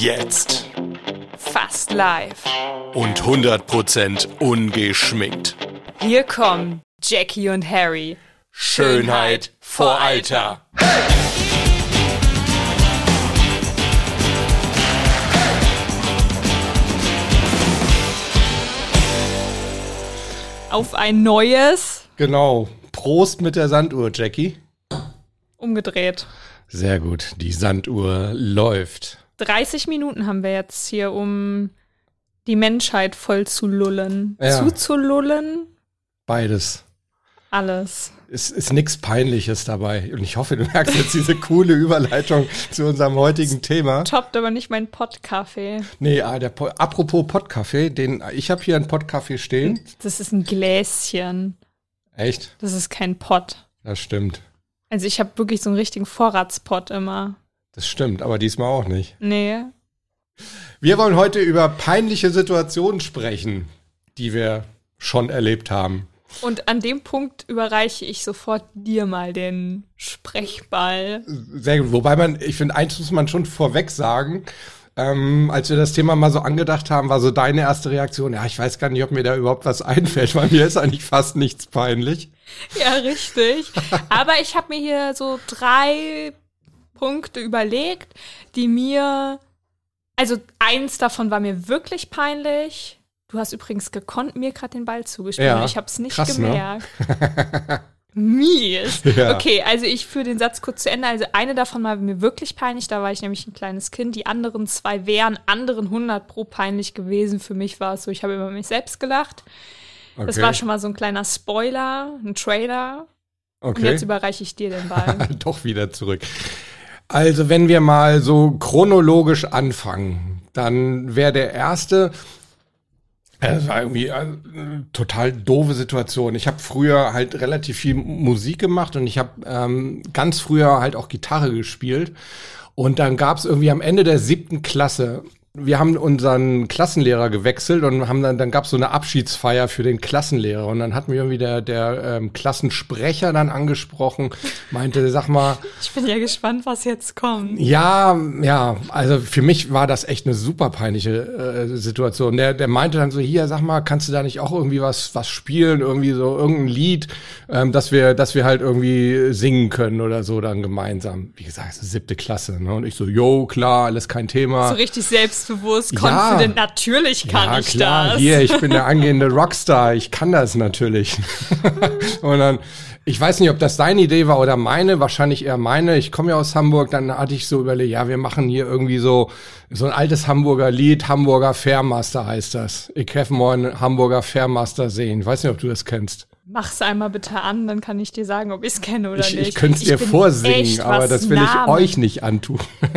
Jetzt. Fast live. Und 100% ungeschminkt. Hier kommen Jackie und Harry. Schönheit vor Alter. Auf ein neues, Genau. Prost mit der Sanduhr, Jackie. umgedreht. Sehr gut. Die Sanduhr läuft. 30 Minuten haben wir jetzt hier, um die Menschheit voll zu lullen. Ja. Zuzulullen? Beides. Alles. Es ist nichts Peinliches dabei. Und ich hoffe, du merkst jetzt diese coole Überleitung zu unserem heutigen Thema. Toppt aber nicht mein Pottkaffee. Nee, ah, der po apropos Pottkaffee, den ich habe hier einen Pottkaffee stehen. Das ist ein Gläschen. Echt? Das ist kein Pott. Das stimmt. Also ich habe wirklich so einen richtigen Vorratspott immer. Das stimmt, aber diesmal auch nicht. Nee. Wir wollen heute über peinliche Situationen sprechen, die wir schon erlebt haben. Und an dem Punkt überreiche ich sofort dir mal den Sprechball. Sehr gut. Wobei man, ich finde, eins muss man schon vorweg sagen. Ähm, als wir das Thema mal so angedacht haben, war so deine erste Reaktion, ja, ich weiß gar nicht, ob mir da überhaupt was einfällt, weil mir ist eigentlich fast nichts peinlich. Ja, richtig. Aber ich habe mir hier so drei Punkte überlegt, die mir. Also eins davon war mir wirklich peinlich. Du hast übrigens gekonnt mir gerade den Ball zugespielt. Ja, ich habe es nicht krass, ne? gemerkt. Mies. Ja. Okay, also ich führe den Satz kurz zu Ende. Also eine davon war mir wirklich peinlich, da war ich nämlich ein kleines Kind. Die anderen zwei wären anderen 100 pro peinlich gewesen. Für mich war es so, ich habe über mich selbst gelacht. Das Okay. war schon mal so ein kleiner Spoiler, ein Trailer. Und okay. jetzt überreiche ich dir den Ball. Doch wieder zurück. Also, wenn wir mal so chronologisch anfangen, dann wäre der erste, äh, das war irgendwie eine total doofe Situation. Ich habe früher halt relativ viel Musik gemacht und ich habe ähm, ganz früher halt auch Gitarre gespielt. Und dann gab es irgendwie am Ende der siebten Klasse, wir haben unseren Klassenlehrer gewechselt und haben dann, dann gab es so eine Abschiedsfeier für den Klassenlehrer. Und dann hat mir irgendwie der, der ähm, Klassensprecher dann angesprochen, meinte, sag mal, Ich bin ja gespannt, was jetzt kommt. ja, ja, also für mich war das echt eine super peinliche äh, Situation. Der, der meinte dann so, hier, sag mal, kannst du da nicht auch irgendwie was, was spielen, irgendwie so irgendein Lied, ähm, dass wir, dass wir halt irgendwie singen können oder so dann gemeinsam. Wie gesagt, siebte Klasse, ne? Und ich so, yo, klar, alles kein Thema. So richtig selbstbewusst, Ja. confident. Natürlich kann ja, ich klar, das. hier, ich bin der angehende Rockstar, ich kann das natürlich. und dann, ich weiß nicht, ob das deine Idee war oder meine, wahrscheinlich eher meine. Ich komme ja aus Hamburg, dann hatte ich so überlegt, ja, wir machen hier irgendwie so, so ein altes Hamburger Lied, Hamburger Fairmaster heißt das. Ich helfe mal einen Hamburger Fairmaster sehen. Ich weiß nicht, ob du das kennst. Mach's einmal bitte an, dann kann ich dir sagen, ob ich es kenne oder Ich, nicht. ich könnte es dir vorsingen, aber das will Namen- ich euch nicht antun.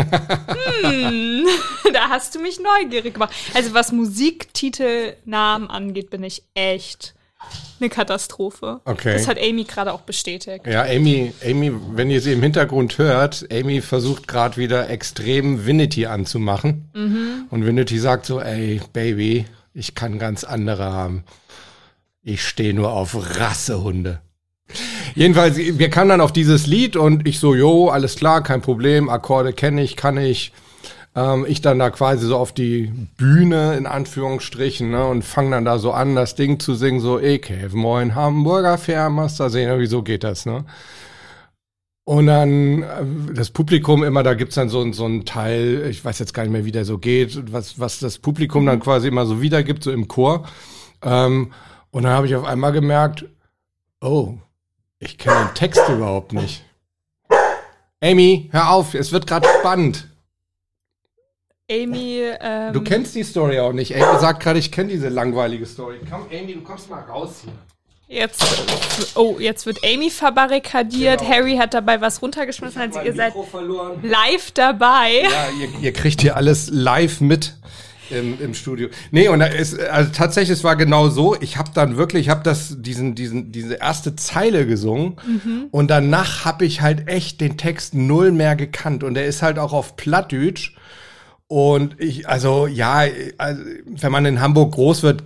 da hast du mich neugierig gemacht. Also was Musiktitelnamen angeht, bin ich echt eine Katastrophe. Okay. Das hat Amy gerade auch bestätigt. Ja, Amy, Amy, wenn ihr sie im Hintergrund hört, Amy versucht gerade wieder extrem Vinity anzumachen. Und Vinity sagt so, ey, Baby, ich kann ganz andere haben. Ich stehe nur auf Rassehunde. Jedenfalls, wir kamen dann auf dieses Lied und ich so, jo, alles klar, kein Problem, Akkorde kenne ich, kann ich. Ähm, ich dann da quasi so auf die Bühne, in Anführungsstrichen, ne, und fang dann da so an, das Ding zu singen, so, helfe moin Hamburger Fairmaster sehen, irgendwie so geht das, ne. Und dann äh, das Publikum immer, da gibt's dann so, so einen Teil, ich weiß jetzt gar nicht mehr, wie der so geht, was, was das Publikum dann quasi immer so wiedergibt, so im Chor. Ähm, und dann habe ich auf einmal gemerkt, oh, ich kenne den Text überhaupt nicht. Amy, hör auf, es wird gerade spannend. Amy, ähm, Du kennst die Story auch nicht. Amy sagt gerade, ich kenne diese langweilige Story. Komm, Amy, du kommst mal raus hier. jetzt, oh, jetzt wird Amy verbarrikadiert. Genau. Harry hat dabei was runtergeschmissen. Also ihr seid verloren. live dabei. Ja, ihr, ihr kriegt hier alles live mit im, im Studio. Nee, und da ist, also tatsächlich, es war genau so. Ich habe dann wirklich, ich habe das, diesen, diesen, diese erste Zeile gesungen und danach habe ich halt echt den Text null mehr gekannt und der ist halt auch auf Plattdeutsch. Und ich, also ja, also, wenn man in Hamburg groß wird,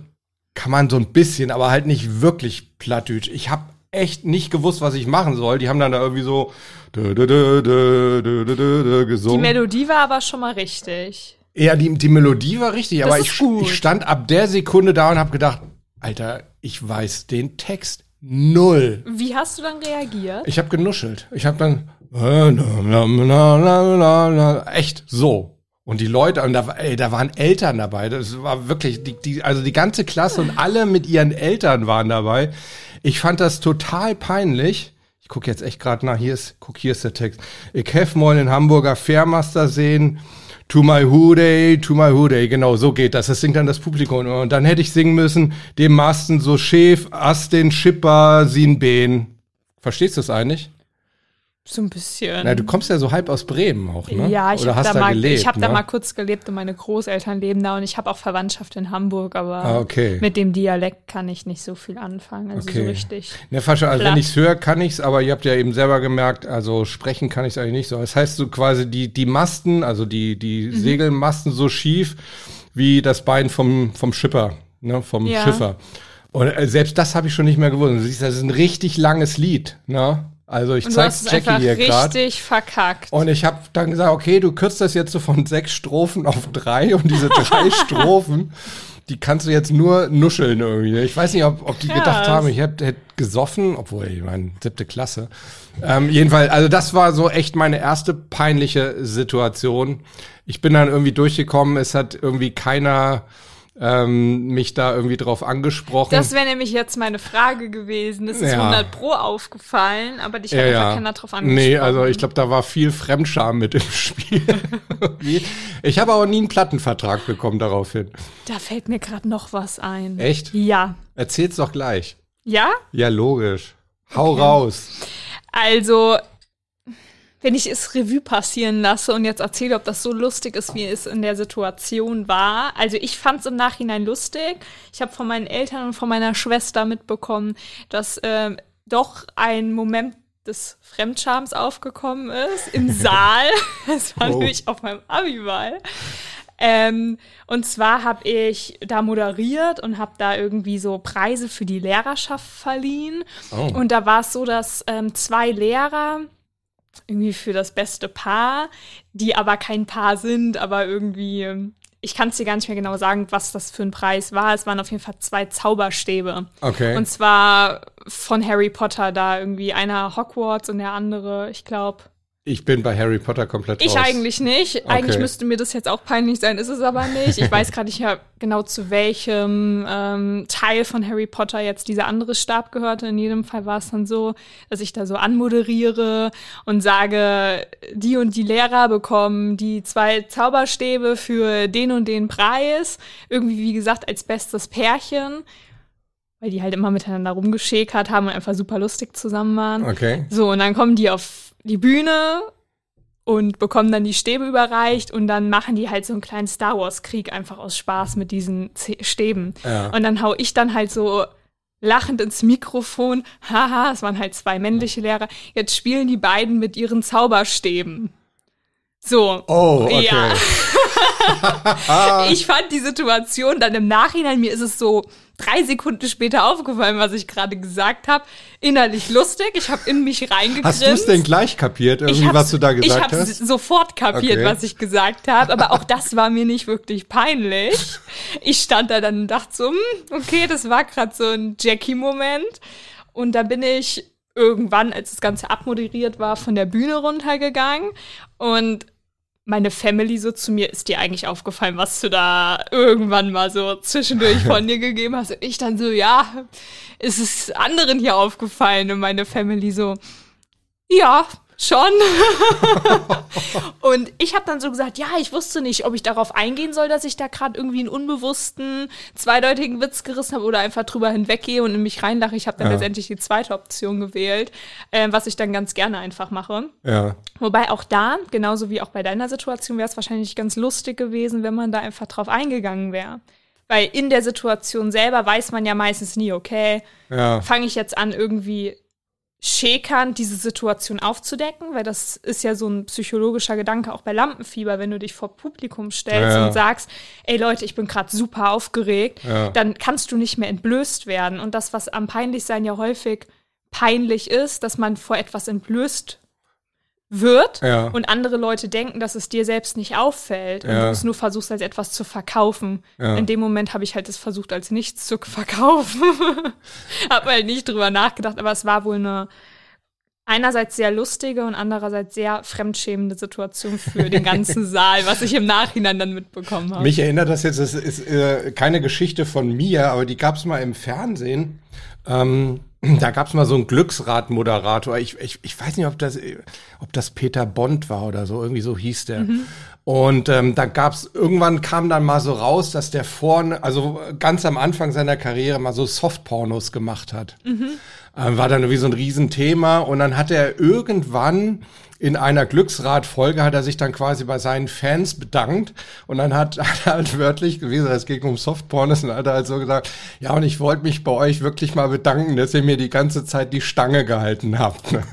kann man so ein bisschen, aber halt nicht wirklich Plattdeutsch. Ich habe echt nicht gewusst, was ich machen soll. Die haben dann da irgendwie so dö, dö, dö, dö, Die gesungen. Melodie war aber schon mal richtig. Ja, die, die Melodie war richtig, aber ist ich, ich stand ab der Sekunde da und habe gedacht, Alter, ich weiß den Text null. Wie hast du dann reagiert? Ich habe genuschelt. Ich habe dann echt so. Und die Leute, und da, ey, da waren Eltern dabei. Das war wirklich, die, die, also die ganze Klasse und alle mit ihren Eltern waren dabei. Ich fand das total peinlich. Ich gucke jetzt echt gerade nach. Hier ist, guck, hier ist der Text. Ich hef mal in Hamburger Fairmaster sehen. To my Hooday, to my Hooday. Genau, so geht das. Das singt dann das Publikum. Und dann hätte ich singen müssen, dem Masten so schäf, as den Schipper, sin Behn. Verstehst du das eigentlich? So ein bisschen. Na, du kommst ja so halb aus Bremen auch, ne? Ja, ich Oder habe hast da, da mal, gelebt, ich hab ne? da mal kurz gelebt und meine Großeltern leben da und ich habe auch Verwandtschaft in Hamburg, aber Ah, okay. mit dem Dialekt kann ich nicht so viel anfangen. Also Okay. so richtig. Ne, falsch, also wenn ich's höre, kann ich's, aber ihr habt ja eben selber gemerkt, also sprechen kann ich's eigentlich nicht so. Das heißt so quasi die, die Masten, also die, die Mhm. Segelmasten so schief wie das Bein vom, vom Schipper, ne, vom Ja. Schiffer. Und äh, selbst das habe ich schon nicht mehr gewusst. Du siehst, das ist ein richtig langes Lied, ne? Also ich zeig's Jackie hier gerade. richtig verkackt. Und ich habe dann gesagt, okay, du kürzt das jetzt so von sechs Strophen auf drei und diese drei Strophen, die kannst du jetzt nur nuscheln irgendwie. ne? Ich weiß nicht, ob, ob die Krass. gedacht haben, ich hätte hätt gesoffen, obwohl, ich meine, siebte Klasse. Ähm, jedenfalls, also das war so echt meine erste peinliche Situation. Ich bin dann irgendwie durchgekommen, es hat irgendwie keiner ähm, mich da irgendwie drauf angesprochen. Das wäre nämlich jetzt meine Frage gewesen. Das ist Ja. 100 pro aufgefallen, aber dich hat ja, einfach ja. keiner drauf angesprochen. Nee, also ich glaube, da war viel Fremdscham mit im Spiel. Ich habe aber nie einen Plattenvertrag bekommen daraufhin. Da fällt mir gerade noch was ein. Echt? Ja. Erzähl's doch gleich. Ja? Ja, logisch. Hau raus. Also, wenn ich es Revue passieren lasse und jetzt erzähle, ob das so lustig ist, wie es in der Situation war. Also ich fand es im Nachhinein lustig. Ich habe von meinen Eltern und von meiner Schwester mitbekommen, dass ähm, doch ein Moment des Fremdschams aufgekommen ist im Saal. Das war Oh. nämlich auf meinem Abiball. Ähm, und zwar habe ich da moderiert und habe da irgendwie so Preise für die Lehrerschaft verliehen. Oh. Und da war es so, dass ähm, zwei Lehrer irgendwie für das beste Paar, die aber kein Paar sind, aber irgendwie, ähm, ich kann es dir gar nicht mehr genau sagen, was das für ein Preis war. Es waren auf jeden Fall zwei Zauberstäbe. Okay. Und zwar von Harry Potter da irgendwie einer Hogwarts und der andere, ich glaube, ich bin bei Harry Potter komplett ich raus. eigentlich nicht. Eigentlich Okay. müsste mir das jetzt auch peinlich sein, ist es aber nicht. Ich weiß gerade nicht genau zu welchem ähm, Teil von Harry Potter jetzt dieser andere Stab gehörte. In jedem Fall war es dann so, dass ich da so anmoderiere und sage, die und die Lehrer bekommen die zwei Zauberstäbe für den und den Preis. Irgendwie, wie gesagt, als bestes Pärchen. Weil die halt immer miteinander rumgeschäkert haben und einfach super lustig zusammen waren. Okay. So, und dann kommen die auf die Bühne und bekommen dann die Stäbe überreicht und dann machen die halt so einen kleinen Star Wars-Krieg einfach aus Spaß mit diesen Z Stäben. Ja. Und dann hau ich dann halt so lachend ins Mikrofon, haha, es waren halt zwei männliche Lehrer, jetzt spielen die beiden mit ihren Zauberstäben. So. Oh, okay. Ja. ich fand die Situation dann im Nachhinein, mir ist es so drei Sekunden später aufgefallen, was ich gerade gesagt habe, innerlich lustig. Ich habe in mich reingegrinst. Hast du es denn gleich kapiert, irgendwie, was du da ich gesagt hab's hast? sofort kapiert, Okay. was ich gesagt habe, aber auch das war mir nicht wirklich peinlich. Ich stand da dann und dachte so, hm, okay, das war gerade so ein Jackie-Moment. Und da bin ich irgendwann, als das Ganze abmoderiert war, von der Bühne runtergegangen und meine Family so zu mir, ist dir eigentlich aufgefallen, was du da irgendwann mal so zwischendurch von dir gegeben hast? Und ich dann so, ja, ist es anderen hier aufgefallen? Und meine Family so, ja, schon. und ich habe dann so gesagt, ja, ich wusste nicht, ob ich darauf eingehen soll, dass ich da gerade irgendwie einen unbewussten, zweideutigen Witz gerissen habe oder einfach drüber hinweggehe und in mich reinlache. Ich habe dann Ja. letztendlich die zweite Option gewählt, äh, was ich dann ganz gerne einfach mache. Ja. Wobei auch da, genauso wie auch bei deiner Situation, wäre es wahrscheinlich ganz lustig gewesen, wenn man da einfach drauf eingegangen wäre. Weil in der Situation selber weiß man ja meistens nie, okay, Ja. fange ich jetzt an, irgendwie schäkernd diese Situation aufzudecken, weil das ist ja so ein psychologischer Gedanke auch bei Lampenfieber, wenn du dich vor Publikum stellst Ja. und sagst, ey Leute, ich bin gerade super aufgeregt, Ja. dann kannst du nicht mehr entblößt werden. Und das, was am Peinlichsein ja häufig peinlich ist, dass man vor etwas entblößt wird Ja. und andere Leute denken, dass es dir selbst nicht auffällt und Ja. du es nur versuchst als etwas zu verkaufen. Ja. In dem Moment habe ich halt es versucht als nichts zu verkaufen. habe halt nicht drüber nachgedacht, aber es war wohl eine einerseits sehr lustige und andererseits sehr fremdschämende Situation für den ganzen Saal, was ich im Nachhinein dann mitbekommen habe. Mich erinnert das jetzt, das ist äh, keine Geschichte von mir, aber die gab es mal im Fernsehen. Ähm, da gab es mal so einen Glücksrad-Moderator. Ich, ich, ich weiß nicht, ob das, ob das Peter Bond war oder so, irgendwie so hieß der. Und ähm, da gab's irgendwann kam dann mal so raus, dass der vorne, also ganz am Anfang seiner Karriere mal so Softpornos gemacht hat. Ähm, war dann wie so ein Riesenthema und dann hat er irgendwann in einer Glücksrad-Folge hat er sich dann quasi bei seinen Fans bedankt und dann hat, hat er halt wörtlich gewesen, es ging um Softpornos und hat er halt so gesagt, ja und ich wollte mich bei euch wirklich mal bedanken, dass ihr mir die ganze Zeit die Stange gehalten habt. Ne?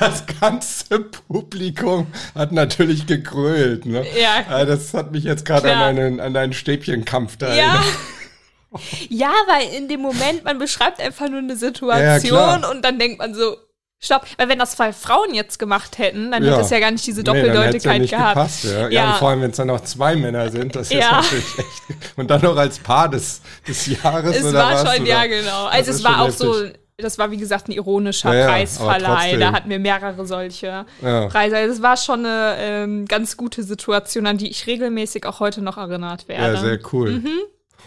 Das ganze Publikum hat natürlich gegrölt. Ne? Ja. Äh, Das hat mich jetzt gerade an Klar. einen, an einen Stäbchenkampf da Ja. erinnert. Ja, weil in dem Moment, man beschreibt einfach nur eine Ja, Situation klar. und dann denkt man so, stopp. Weil wenn das zwei Frauen jetzt gemacht hätten, dann Ja. hätte es ja gar nicht diese Nee, Doppeldeutigkeit ja nicht gehabt. Gepasst, ja. Ja. Ja. und vor allem, wenn es dann noch zwei Männer sind, das ist Ja. natürlich echt. Und dann noch als Paar des, des Jahres Es oder war was, schon, oder? ja genau. Also Das es war auch so, heftig. das war wie gesagt ein ironischer Ja, ja, Preisverleih. Da hatten wir mehrere solche Ja. Preise. Also es war schon eine ähm, ganz gute Situation, an die ich regelmäßig auch heute noch erinnert werde. Ja, sehr cool. Mhm.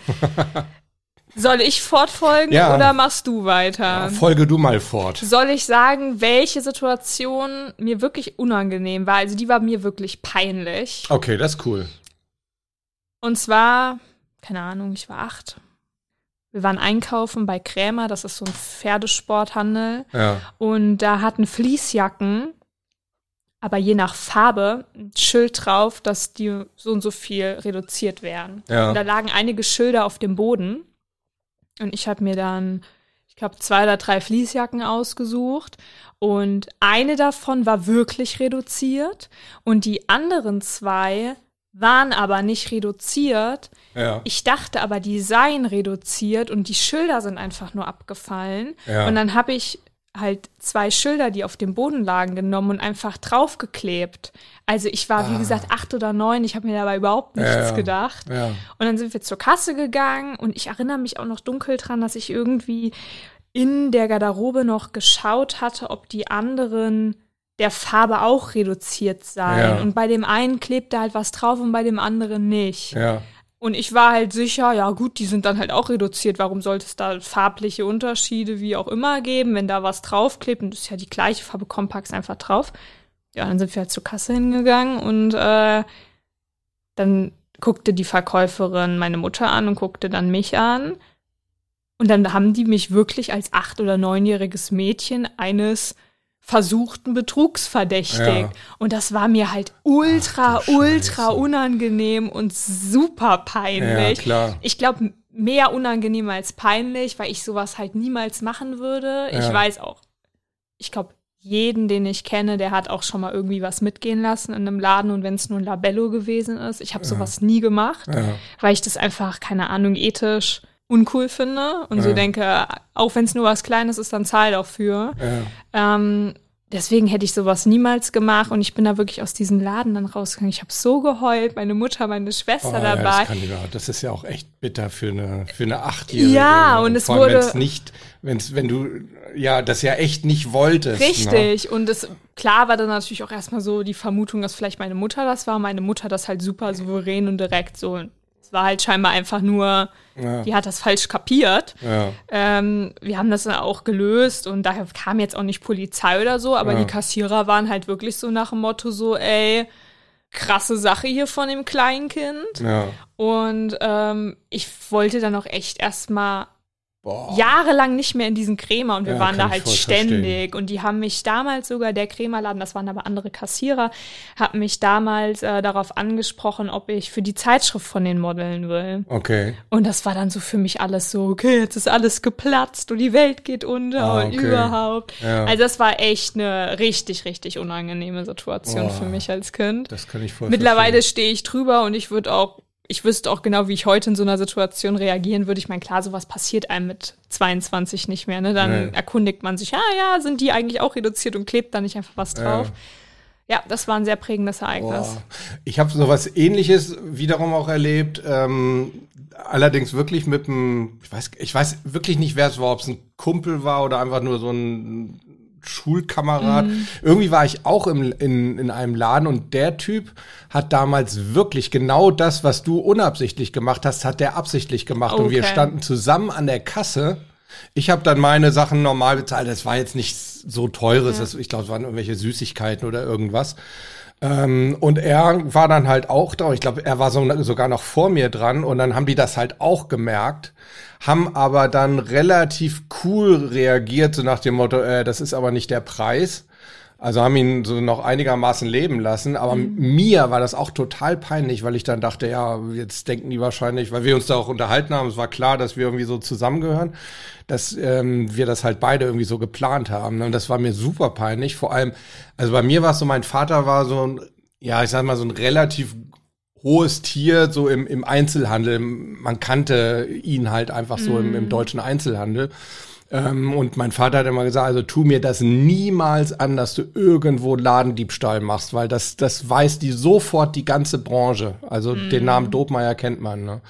Soll ich fortfolgen Ja. oder machst du weiter? Folge du mal fort. Soll ich sagen, welche Situation mir wirklich unangenehm war? Also die war mir wirklich peinlich. Okay, das ist cool. Und zwar, keine Ahnung, ich war acht. Wir waren einkaufen bei Krämer, das ist so ein Pferdesporthandel. Ja. Und da hatten Fließjacken, aber je nach Farbe, ein Schild drauf, dass die so und so viel reduziert werden. Ja. Und da lagen einige Schilder auf dem Boden. Und ich habe mir dann, ich glaube, zwei oder drei Fließjacken ausgesucht. Und eine davon war wirklich reduziert. Und die anderen zwei waren aber nicht reduziert. Ja. Ich dachte aber, die seien reduziert und die Schilder sind einfach nur abgefallen. Ja. Und dann habe ich halt zwei Schilder, die auf dem Boden lagen, genommen und einfach draufgeklebt. Also ich war, wie gesagt, acht oder neun. Ich habe mir dabei überhaupt nichts Ah. Ja, ja. gedacht. Ja. Und dann sind wir zur Kasse gegangen und ich erinnere mich auch noch dunkel dran, dass ich irgendwie in der Garderobe noch geschaut hatte, ob die anderen der Farbe auch reduziert seien. Ja. Und bei dem einen klebte halt was drauf und bei dem anderen nicht. Und ich war halt sicher, ja gut, die sind dann halt auch reduziert. Warum sollte es da farbliche Unterschiede wie auch immer geben, wenn da was draufklebt? Und das ist ja die gleiche Farbe, komm, pack's einfach drauf. Ja, dann sind wir halt zur Kasse hingegangen und äh, dann guckte die Verkäuferin meine Mutter an und guckte dann mich an. Und dann haben die mich wirklich als acht- oder neunjähriges Mädchen eines versuchten Betrugs verdächtigt. Ja. Und das war mir halt ultra, Ach ultra Scheiße. unangenehm und super Ja, peinlich. klar. Ich glaube, mehr unangenehm als peinlich, weil ich sowas halt niemals machen würde. Ich Ja. weiß auch, ich glaube, jeden, den ich kenne, der hat auch schon mal irgendwie was mitgehen lassen in einem Laden und wenn es nur ein Labello gewesen ist. Ich habe sowas nie gemacht, Ja. weil ich das einfach, keine Ahnung, ethisch uncool finde und so Ja. denke, auch wenn es nur was Kleines ist, dann zahl dafür. Ja. Ähm, deswegen hätte ich sowas niemals gemacht und ich bin da wirklich aus diesem Laden dann rausgegangen. Ich habe so geheult, meine Mutter, meine Schwester Oh, ja, dabei. das, kann ich das ist ja auch echt bitter für eine, für eine Achtjährige. Ja, und es vor allem, wurde- wenn's nicht, wenn's, wenn du ja das ja echt nicht wolltest. Ne? Richtig. Und es, klar war dann natürlich auch erstmal so die Vermutung, dass vielleicht meine Mutter das war. Meine Mutter das halt super souverän und direkt so. Es war halt scheinbar einfach nur, Ja. die hat das falsch kapiert. Ja. Ähm, wir haben das dann auch gelöst und daher kam jetzt auch nicht Polizei oder so, aber Ja. die Kassierer waren halt wirklich so nach dem Motto so, ey, krasse Sache hier von dem Kleinkind. Und ähm, ich wollte dann auch echt erstmal Boah. jahrelang nicht mehr in diesen Krämer und wir Ja, waren da halt ständig. Und die haben mich damals sogar, der Krämerladen, das waren aber andere Kassierer, hat mich damals äh, darauf angesprochen, ob ich für die Zeitschrift von den modeln will. Okay. Und das war dann so für mich alles so, okay, jetzt ist alles geplatzt und die Welt geht unter Ah, und okay. überhaupt. Ja. Also das war echt eine richtig, richtig unangenehme Situation Boah. für mich als Kind. Das kann ich voll Mittlerweile verstehen. stehe ich drüber und ich würde auch, ich wüsste auch genau, wie ich heute in so einer Situation reagieren würde. Ich meine, klar, sowas passiert einem mit 22 nicht mehr. Ne? Dann Nee. erkundigt man sich, ja, ja, sind die eigentlich auch reduziert und klebt da nicht einfach was drauf. Ja, das war ein sehr prägendes Ereignis. Boah. Ich habe sowas ähnliches wiederum auch erlebt. Ähm, allerdings wirklich mit einem, ich weiß, ich weiß wirklich nicht, wer es war, ob es ein Kumpel war oder einfach nur so ein Schulkamerad. Mhm. Irgendwie war ich auch im, in, in einem Laden und der Typ hat damals wirklich genau das, was du unabsichtlich gemacht hast, hat der absichtlich gemacht. Okay. Und wir standen zusammen an der Kasse. Ich habe dann meine Sachen normal bezahlt. Das war jetzt nichts so teures. Ja. Das, ich glaube, es waren irgendwelche Süßigkeiten oder irgendwas. Ähm, und er war dann halt auch da. Ich glaube, er war so, sogar noch vor mir dran. Und dann haben die das halt auch gemerkt, haben aber dann relativ cool reagiert, so nach dem Motto, äh, das ist aber nicht der Preis. Also haben ihn so noch einigermaßen leben lassen. Aber mhm. mir war das auch total peinlich, weil ich dann dachte, ja, jetzt denken die wahrscheinlich, weil wir uns da auch unterhalten haben, es war klar, dass wir irgendwie so zusammengehören, dass ähm, wir das halt beide irgendwie so geplant haben. Und das war mir super peinlich. Vor allem, also bei mir war es so, mein Vater war so ein, ja, ich sag mal, so ein relativ hohes Tier so im, im Einzelhandel. Man kannte ihn halt einfach so mm. im, im mhm. deutschen Einzelhandel. Ähm, und mein Vater hat immer gesagt, also tu mir das niemals an, dass du irgendwo Ladendiebstahl machst, weil das, das weiß die sofort die ganze Branche. Also mm. den Namen Dobmeier kennt man. Ne?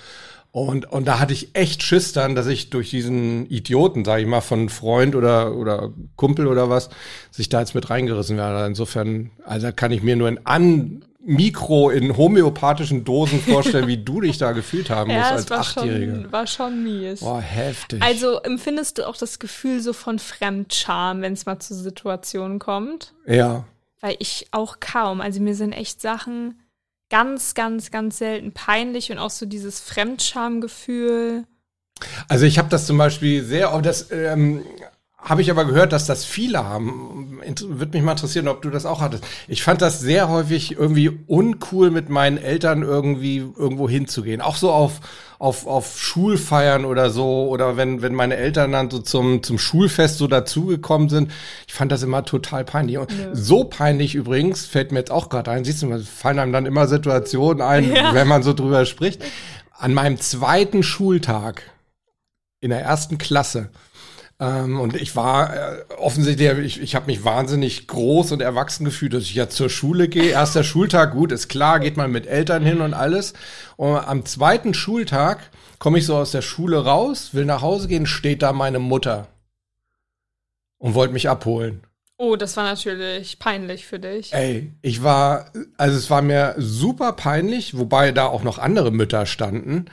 Und, und da hatte ich echt Schiss dann, dass ich durch diesen Idioten, sage ich mal, von Freund oder, oder Kumpel oder was, sich da jetzt mit reingerissen werde. Insofern, also kann ich mir nur in an Mikro in homöopathischen Dosen vorstellen, wie du dich da gefühlt haben musst ja, als war Achtjährige. Schon, war schon mies. Boah, heftig. Also empfindest du auch das Gefühl so von Fremdscham, wenn es mal zu Situationen kommt? Ja. Weil ich auch kaum. Also mir sind echt Sachen ganz, ganz, ganz selten peinlich und auch so dieses Fremdschamgefühl. Also ich habe das zum Beispiel sehr, oh, das ähm, habe ich aber gehört, dass das viele haben. Würde mich mal interessieren, ob du das auch hattest. Ich fand das sehr häufig irgendwie uncool, mit meinen Eltern irgendwie irgendwo hinzugehen. Auch so auf, auf, auf Schulfeiern oder so. Oder wenn, wenn meine Eltern dann so zum, zum Schulfest so dazugekommen sind. Ich fand das immer total peinlich. Und ja. so peinlich übrigens, fällt mir jetzt auch gerade ein, siehst du, fallen einem dann immer Situationen ein, ja. wenn man so drüber spricht. An meinem zweiten Schultag in der ersten Klasse ähm, und ich war äh, offensichtlich, ich, ich habe mich wahnsinnig groß und erwachsen gefühlt, dass ich ja zur Schule gehe. Erster Schultag, gut, ist klar, geht man mit Eltern hin und alles. Und am zweiten Schultag komme ich so aus der Schule raus, will nach Hause gehen, steht da meine Mutter und wollte mich abholen. Oh, das war natürlich peinlich für dich. Ey, ich war, also es war mir super peinlich, wobei da auch noch andere Mütter standen.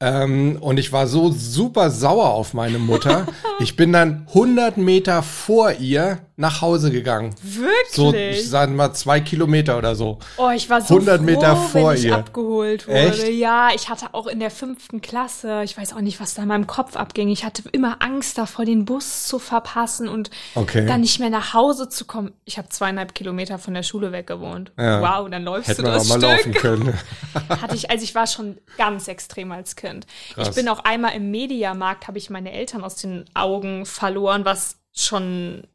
Ähm, und ich war so super sauer auf meine Mutter. ich bin dann 100 Meter vor ihr nach Hause gegangen. Wirklich? So, ich sag mal, zwei Kilometer oder so. Oh, ich war so 100 froh, Meter vor wenn ich ihr. abgeholt wurde. Echt? Ja, ich hatte auch in der fünften Klasse, ich weiß auch nicht, was da in meinem Kopf abging. Ich hatte immer Angst davor, den Bus zu verpassen und okay. dann nicht mehr nach Hause zu kommen. Ich habe zweieinhalb Kilometer von der Schule weg gewohnt. Ja. Wow, dann läufst Hätten du das wir mal Stück. laufen können. hatte ich, also ich war schon ganz extrem als Kind. Kind. Krass. Ich bin auch einmal im Mediamarkt, habe ich meine Eltern aus den Augen verloren, was schon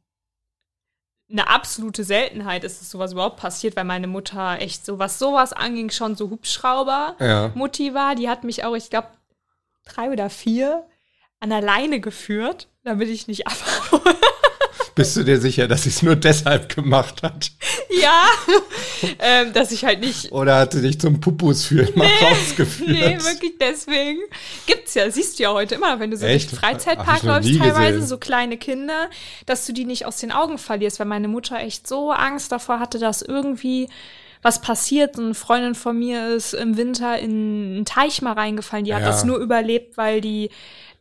eine absolute Seltenheit ist, dass sowas überhaupt passiert, weil meine Mutter echt so, was sowas anging, schon so Hubschrauber-Mutti ja. war. Die hat mich auch, ich glaube, drei oder vier an der Leine geführt, damit ich nicht abhaue. Bist du dir sicher, dass sie es nur deshalb gemacht hat? Ja, ähm, dass ich halt nicht. Oder hat sie dich zum Pupus führen nee, mal rausgeführt? Nee, wirklich deswegen. Gibt's ja, siehst du ja heute immer, wenn du so Echt? durch den Freizeitpark läufst, teilweise gesehen. so kleine Kinder, dass du die nicht aus den Augen verlierst, weil meine Mutter echt so Angst davor hatte, dass irgendwie was passiert. Eine Freundin von mir ist im Winter in einen Teich mal reingefallen. Die hat ja. das nur überlebt, weil die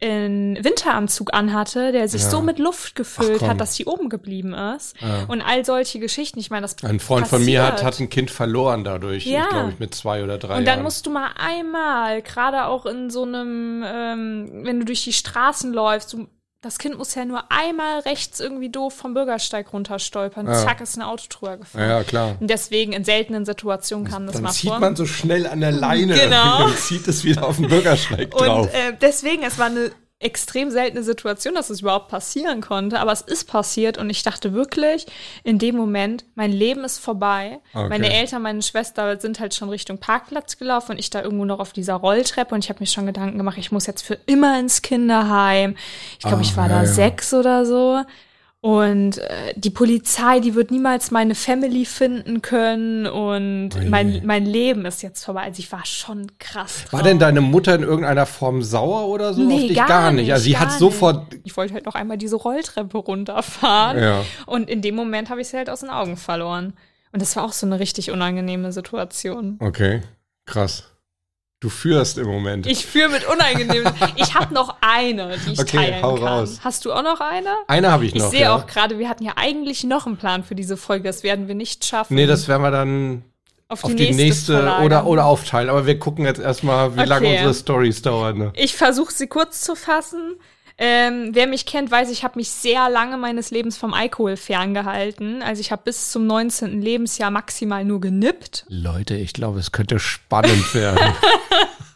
einen Winteranzug anhatte, der sich ja. so mit Luft gefüllt hat, dass sie oben geblieben ist. Ja. Und all solche Geschichten. Ich meine, das Ein Freund passiert. von mir hat, hat ein Kind verloren dadurch, ja. glaube ich, mit zwei oder drei Und dann Jahren. musst du mal einmal, gerade auch in so einem, ähm, wenn du durch die Straßen läufst, du das Kind muss ja nur einmal rechts irgendwie doof vom Bürgersteig runterstolpern. Ja. Zack, ist eine Auto drüber gefahren. Ja, klar. Und deswegen in seltenen Situationen kam das dann mal vor. Dann zieht man so schnell an der Leine genau. und zieht es wieder auf den Bürgersteig drauf. Und äh, deswegen, es war eine extrem seltene Situation, dass es überhaupt passieren konnte, aber es ist passiert und ich dachte wirklich in dem Moment, mein Leben ist vorbei. Okay. Meine Eltern, meine Schwester sind halt schon Richtung Parkplatz gelaufen und ich da irgendwo noch auf dieser Rolltreppe und ich habe mir schon Gedanken gemacht, ich muss jetzt für immer ins Kinderheim. Ich glaube, ich war ah, ja, da ja. sechs oder so. Und äh, die Polizei, die wird niemals meine Family finden können und Oje. mein, mein Leben ist jetzt vorbei. Also ich war schon krass. War drauf. denn deine Mutter in irgendeiner Form sauer oder so? Nee, auf dich? gar nicht, Also sie gar hat sofort. Ich wollte halt noch einmal diese Rolltreppe runterfahren. Ja. Und in dem Moment habe ich sie halt aus den Augen verloren. Und das war auch so eine richtig unangenehme Situation. Okay, krass. Du führst im Moment. Ich führe mit unangenehmen. ich habe noch eine, die ich Okay, teilen hau kann. raus. Hast du auch noch eine? Eine habe ich Ich noch. sehe ja. auch gerade, wir hatten ja eigentlich noch einen Plan für diese Folge. Das werden wir nicht schaffen. Nee, das werden wir dann auf auf die nächste, verlagern. oder, oder aufteilen. Aber wir gucken jetzt erstmal, wie Okay. lange unsere Stories dauern. Ne? Ich versuche sie kurz zu fassen. Ähm, wer mich kennt, weiß, ich habe mich sehr lange meines Lebens vom Alkohol ferngehalten. Also ich habe bis zum 19. Lebensjahr maximal nur genippt Leute, ich glaube, es könnte spannend werden.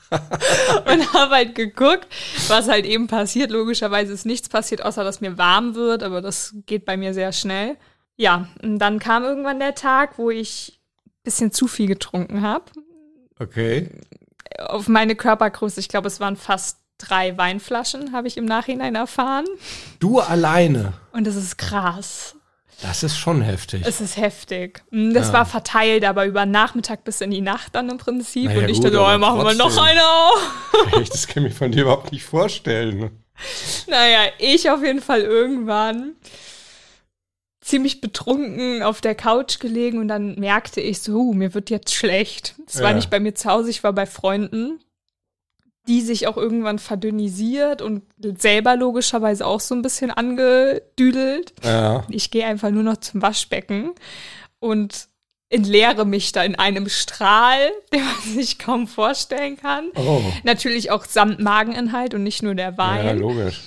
und habe halt geguckt, was halt eben passiert. Logischerweise ist nichts passiert, außer dass mir warm wird, aber das geht bei mir sehr schnell. Ja, und dann kam irgendwann der Tag, wo ich ein bisschen zu viel getrunken habe. Okay. Auf meine Körpergröße, ich glaube, es waren fast drei Weinflaschen, habe ich im Nachhinein erfahren. Du alleine. Und das ist krass. Das ist schon heftig. Es ist heftig. Mm, Das Ja. war verteilt, aber über Nachmittag bis in die Nacht dann im Prinzip. Naja, und ich gut, dachte, oh, machen wir noch eine auf. Echt, das kann ich mir von dir überhaupt nicht vorstellen. Naja, ich auf jeden Fall irgendwann ziemlich betrunken auf der Couch gelegen und dann merkte ich so, uh, mir wird jetzt schlecht. War Ja. nicht bei mir zu Hause, ich war bei Freunden, die sich auch irgendwann verdünnisiert und selber logischerweise auch so ein bisschen angedüdelt. Ja. Ich gehe einfach nur noch zum Waschbecken und entleere mich da in einem Strahl, den man sich kaum vorstellen kann. Oh. Natürlich auch samt Mageninhalt und nicht nur der Ja, Wein. logisch.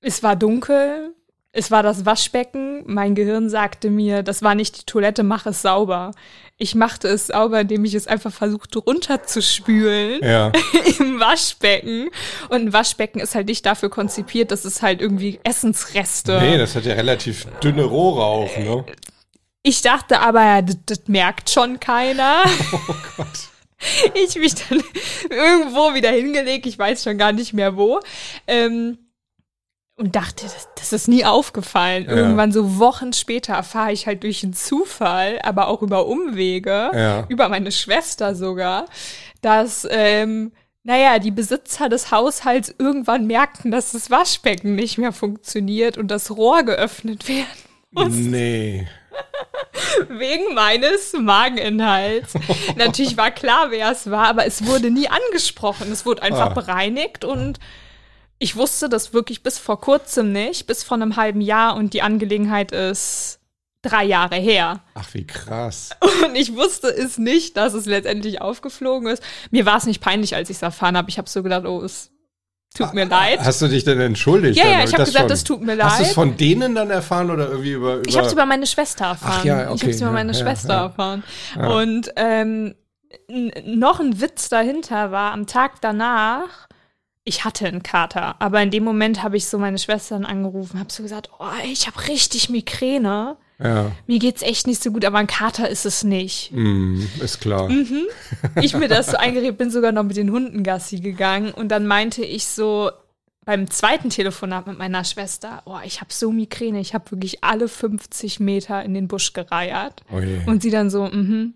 es war dunkel, es war das Waschbecken. Mein Gehirn sagte mir, das war nicht die Toilette, mach es sauber. Ich machte es sauber, indem ich es einfach versuchte runterzuspülen Ja. im Waschbecken. Und ein Waschbecken ist halt nicht dafür konzipiert, dass es halt irgendwie Essensreste. Nee, das hat ja relativ dünne Rohre auch, ne? Ich dachte aber, ja, das, das merkt schon keiner. Oh Gott. ich mich dann irgendwo wieder hingelegt, ich weiß schon gar nicht mehr wo. Ähm, und dachte, das, das ist nie aufgefallen. Ja. Irgendwann so Wochen später erfahre ich halt durch einen Zufall, aber auch über Umwege, Ja. über meine Schwester sogar, dass, ähm, naja, die Besitzer des Haushalts irgendwann merkten, dass das Waschbecken nicht mehr funktioniert und das Rohr geöffnet werden muss Nee. wegen meines Mageninhalts. Natürlich war klar, wer es war, aber es wurde nie angesprochen. Es wurde einfach Ah. bereinigt und ich wusste das wirklich bis vor kurzem nicht, bis vor einem halben Jahr und die Angelegenheit ist drei Jahre her. Ach, wie krass. Und ich wusste es nicht, dass es letztendlich aufgeflogen ist. Mir war es nicht peinlich, als ich es erfahren habe. Ich habe so gedacht, oh, es tut mir leid. Hast du dich denn entschuldigt? Ja, ja, ich habe gesagt, schon- das tut mir Hast du es leid. von denen dann erfahren oder irgendwie über. über Ich habe es über meine Schwester erfahren. Ach ja, Ich okay, habe es über ja, meine ja, Schwester ja. erfahren. Und ähm, noch ein Witz dahinter war, am Tag danach, ich hatte einen Kater, aber in dem Moment habe ich so meine Schwestern angerufen, habe so gesagt, oh, ich habe richtig Migräne. Ja, Mir geht's echt nicht so gut, aber ein Kater ist es nicht. mm, ist klar. Mhm. ich mir das so eingeredet, bin sogar noch mit den Hunden Gassi gegangen und dann meinte ich so beim zweiten Telefonat mit meiner Schwester, oh, ich habe so Migräne, ich habe wirklich alle 50 Meter in den Busch gereiert. Oh. Und sie dann so, mhm.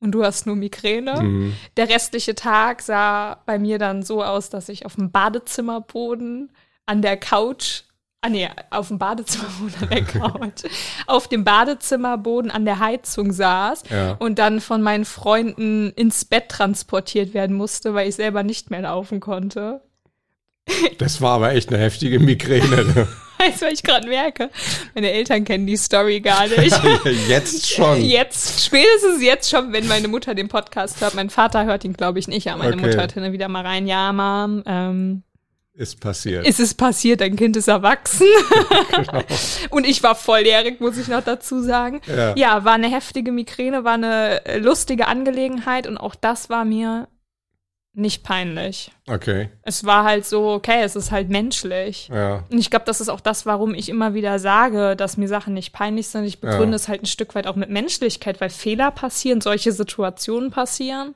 Und du hast nur Migräne. Mhm. Der restliche Tag sah bei mir dann so aus, dass ich auf dem Badezimmerboden an der Couch, ah nee, auf dem Badezimmerboden an der Couch, auf dem Badezimmerboden an der Heizung saß Ja. und dann von meinen Freunden ins Bett transportiert werden musste, weil ich selber nicht mehr laufen konnte. Das war aber echt eine heftige Migräne. ne? Weißt du, was ich gerade merke? Meine Eltern kennen die Story gar nicht. Jetzt schon. Jetzt, spätestens jetzt schon, wenn meine Mutter den Podcast hört. Mein Vater hört ihn, glaube ich, nicht, aber meine Okay. Mutter hört hin wieder mal rein. Ja, Mom, ähm, Ist passiert. ist es passiert, dein Kind ist erwachsen. Genau. Und ich war volljährig, muss ich noch dazu sagen. Ja. Ja, war eine heftige Migräne, war eine lustige Angelegenheit und auch das war mir nicht peinlich. Okay. Es war halt so, okay, es ist halt menschlich. Ja. Und ich glaube, das ist auch das, warum ich immer wieder sage, dass mir Sachen nicht peinlich sind. Ich begründe Ja. es halt ein Stück weit auch mit Menschlichkeit, weil Fehler passieren, solche Situationen passieren.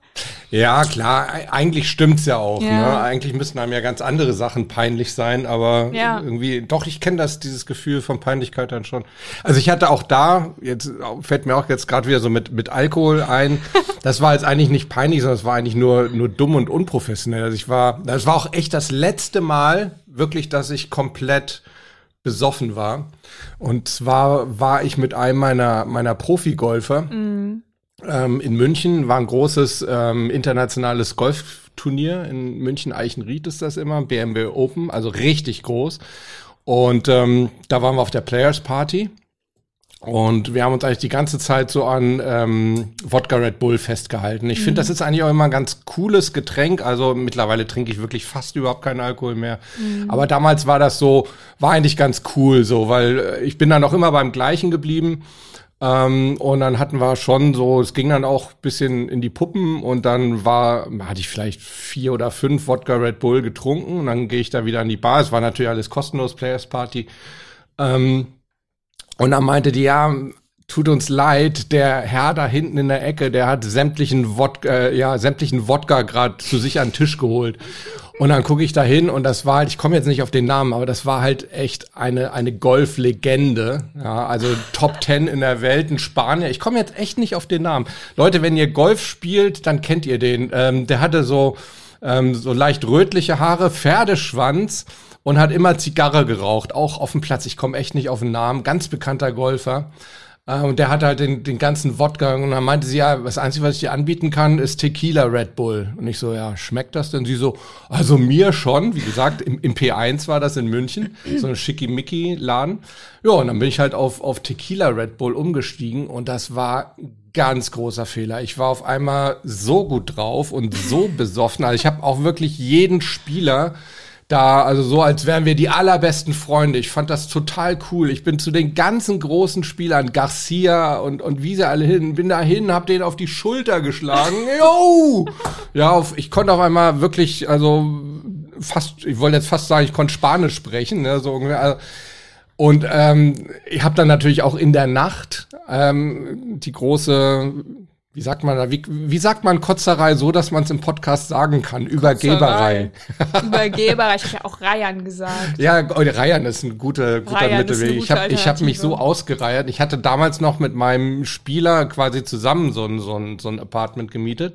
Ja, klar, eigentlich stimmt's ja auch. Ja. Ne? Eigentlich müssten einem ja ganz andere Sachen peinlich sein, aber Ja. irgendwie, doch, ich kenne das, dieses Gefühl von Peinlichkeit dann schon. Also ich hatte auch da, jetzt fällt mir auch jetzt gerade wieder so mit, mit Alkohol ein, das war jetzt eigentlich nicht peinlich, sondern es war eigentlich nur, nur dumm und unprofessionell. Also ich war, das war auch echt das letzte Mal wirklich, dass ich komplett besoffen war. Und zwar war ich mit einem meiner, meiner Profigolfer ähm, in München, war ein großes ähm, internationales Golfturnier in München, Eichenried ist das immer, BMW Open, also richtig groß. Und ähm, da waren wir auf der Players Party. Und wir haben uns eigentlich die ganze Zeit so an ähm, Wodka Red Bull festgehalten. Ich finde, das ist eigentlich auch immer ein ganz cooles Getränk. Also mittlerweile trinke ich wirklich fast überhaupt keinen Alkohol mehr. Aber damals war das so, war eigentlich ganz cool so, weil äh, ich bin dann auch immer beim gleichen geblieben. Ähm, und dann hatten wir schon so, es ging dann auch bisschen in die Puppen und dann war, hatte ich vielleicht vier oder fünf Wodka Red Bull getrunken und dann gehe ich da wieder an die Bar. Es war natürlich alles kostenlos, Players Party. Ähm, und dann meinte die, ja, tut uns leid, der Herr da hinten in der Ecke, der hat sämtlichen Wodka, äh, ja, sämtlichen Wodka gerade zu sich an den Tisch geholt. Und dann gucke ich da hin und das war halt, ich komme jetzt nicht auf den Namen, aber das war halt echt eine, eine Golflegende. Ja, also Top Ten in der Welt, ein Spanier. Ich komme jetzt echt nicht auf den Namen. Leute, wenn ihr Golf spielt, dann kennt ihr den. Ähm, der hatte so, ähm, so leicht rötliche Haare, Pferdeschwanz und hat immer Zigarre geraucht, auch auf dem Platz. Ich komme echt nicht auf den Namen. Ganz bekannter Golfer. Äh, Und der hatte halt den, den ganzen Wodka und dann meinte sie, ja, das Einzige, was ich dir anbieten kann, ist Tequila Red Bull. Und ich so, ja, schmeckt das denn? Sie so, also mir schon. Wie gesagt, im, im P1 war das in München, so ein Schickimicki-Laden. Ja, und dann bin ich halt auf, auf Tequila Red Bull umgestiegen und das war ganz großer Fehler. Ich war auf einmal so gut drauf und so besoffen. Also ich habe auch wirklich jeden Spieler da, also so, als wären wir die allerbesten Freunde. Ich fand das total cool. Ich bin zu den ganzen großen Spielern, Garcia und, und wie sie alle hin, bin da hin, hab den auf die Schulter geschlagen. Yo! Ja, auf, ich konnte auf einmal wirklich, also fast, ich wollte jetzt fast sagen, ich konnte Spanisch sprechen, ne, so ungefähr. Also, und ähm, ich habe dann natürlich auch in der Nacht ähm, die große, wie sagt man da, wie, wie sagt man Kotzerei so, dass man es im Podcast sagen kann? Übergeberei. Übergeber, ich habe ja auch Reiern gesagt. Ja, oh, Reiern ist ein guter, guter Reiern ist Mittelweg. eine Ich gute habe ich hab mich so ausgereiert. Ich hatte damals noch mit meinem Spieler quasi zusammen so ein, so ein, so ein Apartment gemietet.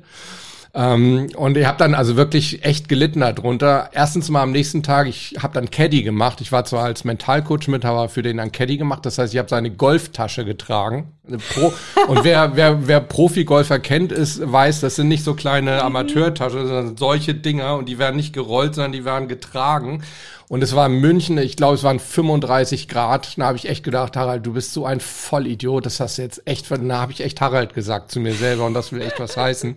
Ähm, und ich habe dann also wirklich echt gelitten darunter. Erstens mal am nächsten Tag, ich habe dann Caddy gemacht. Ich war zwar als Mentalcoach mit, aber für den dann Caddy gemacht. Das heißt, ich habe seine Golftasche getragen. Pro und wer, wer, wer Profi-Golfer kennt, ist, weiß, das sind nicht so kleine Amateurtaschen, sondern solche Dinger und die werden nicht gerollt, sondern die werden getragen. Und es war in München, ich glaube, es waren 35 Grad. Da habe ich echt gedacht, Harald, du bist so ein Vollidiot. Das hast du jetzt echt, da habe ich echt Harald gesagt zu mir selber und das will echt was heißen.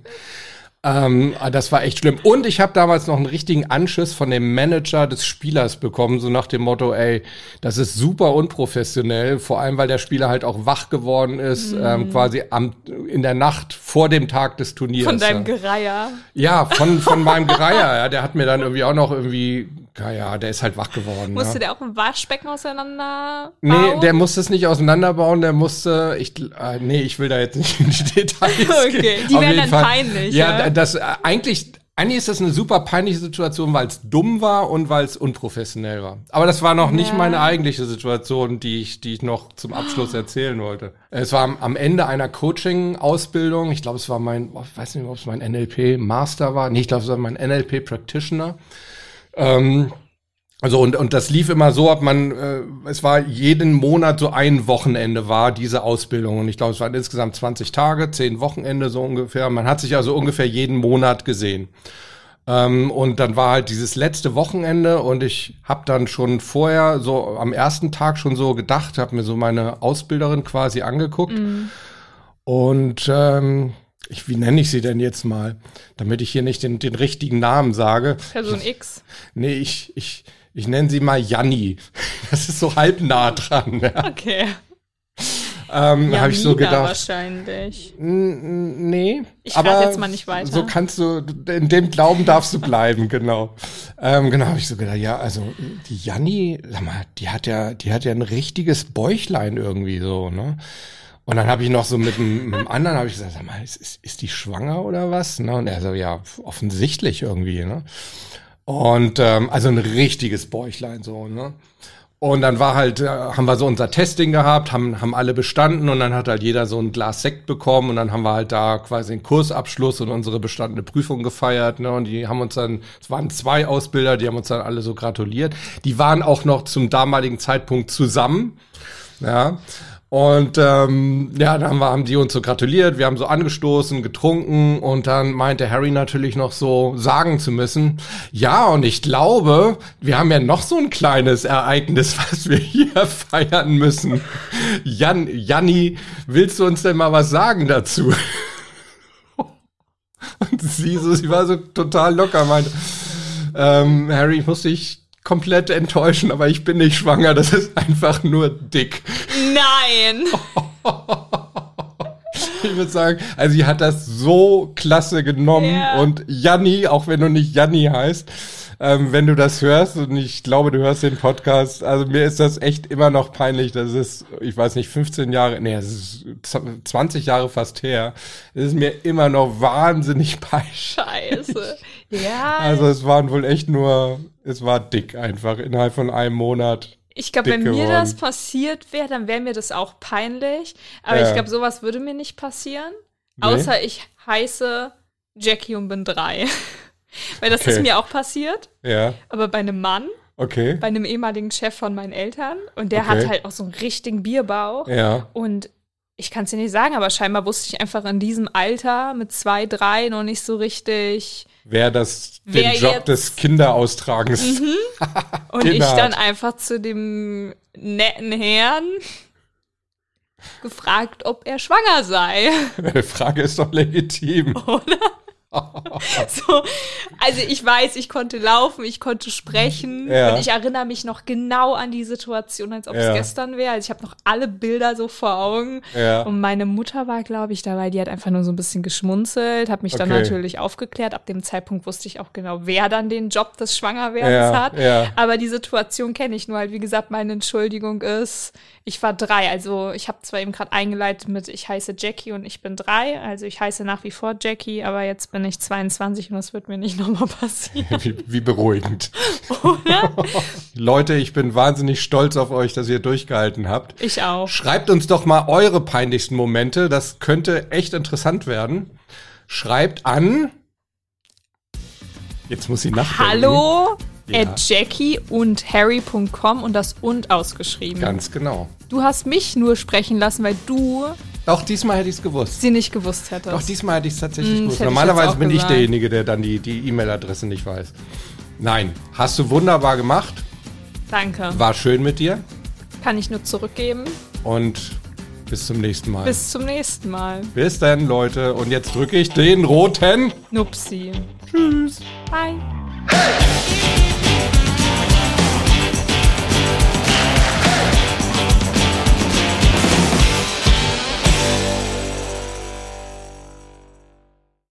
Ähm, das war echt schlimm. Und ich habe damals noch einen richtigen Anschiss von dem Manager des Spielers bekommen, so nach dem Motto, ey, das ist super unprofessionell, vor allem weil der Spieler halt auch wach geworden ist, ähm, quasi am, in der Nacht vor dem Tag des Turniers. Von deinem ja. Gereier. Ja, von, von meinem Gereier, ja. Der hat mir dann irgendwie auch noch irgendwie, ja, ja, der ist halt wach geworden. Musste ja. der auch ein Waschbecken auseinander Nee, der musste es nicht auseinanderbauen, der musste, ich, äh, nee, ich will da jetzt nicht in die Details Okay, gehen. die Auf wären jeden dann Fall. peinlich, Ja, ja? das, äh, eigentlich, eigentlich ist das eine super peinliche Situation, weil es dumm war und weil es unprofessionell war. Aber das war noch nicht Ja. meine eigentliche Situation, die ich, die ich noch zum Abschluss erzählen wollte. Es war am, Ende einer Coaching-Ausbildung, ich glaube, es war mein, oh, ich weiß nicht, ob es mein NLP-Master war, nee, ich glaube, es war mein NLP-Practitioner. Ähm, also und, und das lief immer so, ob man, äh, es war jeden Monat so ein Wochenende war diese Ausbildung. Und ich glaube, es waren insgesamt 20 Tage, 10 Wochenende so ungefähr. Man hat sich also ungefähr jeden Monat gesehen. Ähm, und dann war halt dieses letzte Wochenende und ich habe dann schon vorher so am ersten Tag schon so gedacht, habe mir so meine Ausbilderin quasi angeguckt. Und ähm, ich, wie nenne ich sie denn jetzt mal, damit ich hier nicht den, den richtigen Namen sage. Person X. Nee, ich, ich, ich nenne sie mal Janni. Das ist so halb nah dran. Ja. Okay. Ähm, Ja, habe ich so gedacht. wahrscheinlich. Nee. Ich rate jetzt mal nicht weiter. So kannst du, in dem Glauben darfst du bleiben, genau. Ähm, genau, habe ich so gedacht, ja, also die Janni, sag mal, die hat ja, die hat ja ein richtiges Bäuchlein irgendwie so, ne? Und dann habe ich noch so mit einem, anderen, habe ich gesagt, sag mal, ist, ist, ist die schwanger oder was? Ne? Und er so, ja, offensichtlich irgendwie, ne? Und ähm, also ein richtiges Bäuchlein so, ne? Und dann war halt, äh, haben wir so unser Testing gehabt, haben, haben alle bestanden und dann hat halt jeder so ein Glas Sekt bekommen und dann haben wir halt da quasi einen Kursabschluss und unsere bestandene Prüfung gefeiert. Ne? Und die haben uns dann, es waren zwei Ausbilder, die haben uns dann alle so gratuliert. Die waren auch noch zum damaligen Zeitpunkt zusammen. Ja. Und ähm, ja, dann haben, die uns so gratuliert, wir haben so angestoßen, getrunken und dann meinte Harry natürlich noch so sagen zu müssen, ja, und ich glaube, wir haben ja noch so ein kleines Ereignis, was wir hier feiern müssen. Jan, Janni, willst du uns denn mal was sagen dazu? Und sie so, sie war so total locker, meinte, ähm, Harry, ich muss dich komplett enttäuschen, aber ich bin nicht schwanger, das ist einfach nur dick. Nein! Ich würde sagen, also sie hat das so klasse genommen Ja. und Janni, auch wenn du nicht Janni heißt, ähm, wenn du das hörst und ich glaube, du hörst den Podcast, also mir ist das echt immer noch peinlich, das ist, ich weiß nicht, 15 Jahre, nee, es ist 20 Jahre fast her, es ist mir immer noch wahnsinnig peinlich. Scheiße. Ja. Also es waren wohl echt nur, es war dick einfach innerhalb von einem Monat. Ich glaube, wenn mir geworden. das passiert wäre, dann wäre mir das auch peinlich. Aber Ja. ich glaube, sowas würde mir nicht passieren. Nee? Außer ich heiße Jackie und bin drei. Weil das Okay. ist mir auch passiert. Ja, Aber bei einem Mann, okay. bei einem ehemaligen Chef von meinen Eltern. Und der Okay. hat halt auch so einen richtigen Bierbauch. Ja, Und ich kann es dir nicht sagen, aber scheinbar wusste ich einfach in diesem Alter mit zwei, drei noch nicht so richtig. Wer das, Wer den Job jetzt- des Kinderaustragens. Und ich dann einfach zu dem netten Herrn gefragt, ob er schwanger sei. Die Frage ist doch legitim. So, also ich weiß, ich konnte laufen, ich konnte sprechen Ja. und ich erinnere mich noch genau an die Situation, als ob Ja. es gestern wäre. Also ich habe noch alle Bilder so vor Augen. Ja. Und meine Mutter war, glaube ich, dabei, die hat einfach nur so ein bisschen geschmunzelt, hat mich dann Okay. natürlich aufgeklärt. Ab dem Zeitpunkt wusste ich auch genau, wer dann den Job des Schwangerwerdens hat. Aber die Situation kenne ich nur halt. Wie gesagt, meine Entschuldigung ist, ich war drei. Also ich habe zwar eben gerade eingeleitet mit, ich heiße Jackie und ich bin drei. Also ich heiße nach wie vor Jackie, aber jetzt bin ich 22 und das wird mir nicht nochmal passieren. Wie, wie beruhigend. Leute, ich bin wahnsinnig stolz auf euch, dass ihr durchgehalten habt. Ich auch. Schreibt uns doch mal eure peinlichsten Momente. Das könnte echt interessant werden. Schreibt an. Jetzt muss sie nachdenken. Hallo Ja. at Jackie und Harry.com und das und ausgeschrieben. Ganz genau. Du hast mich nur sprechen lassen, weil du Auch diesmal hätte ich es gewusst. sie nicht gewusst hättest. Doch diesmal hätte ich es tatsächlich Hm, gewusst. hätte ich Normalerweise auch bin ich gesagt. derjenige, der dann die die E-Mail-Adresse nicht weiß. Nein, hast du wunderbar gemacht. Danke. War schön mit dir. Kann ich nur zurückgeben. Und bis zum nächsten Mal. Bis zum nächsten Mal. bis dann, Leute. Und jetzt drücke ich den roten. Nupsi. Tschüss. Bye.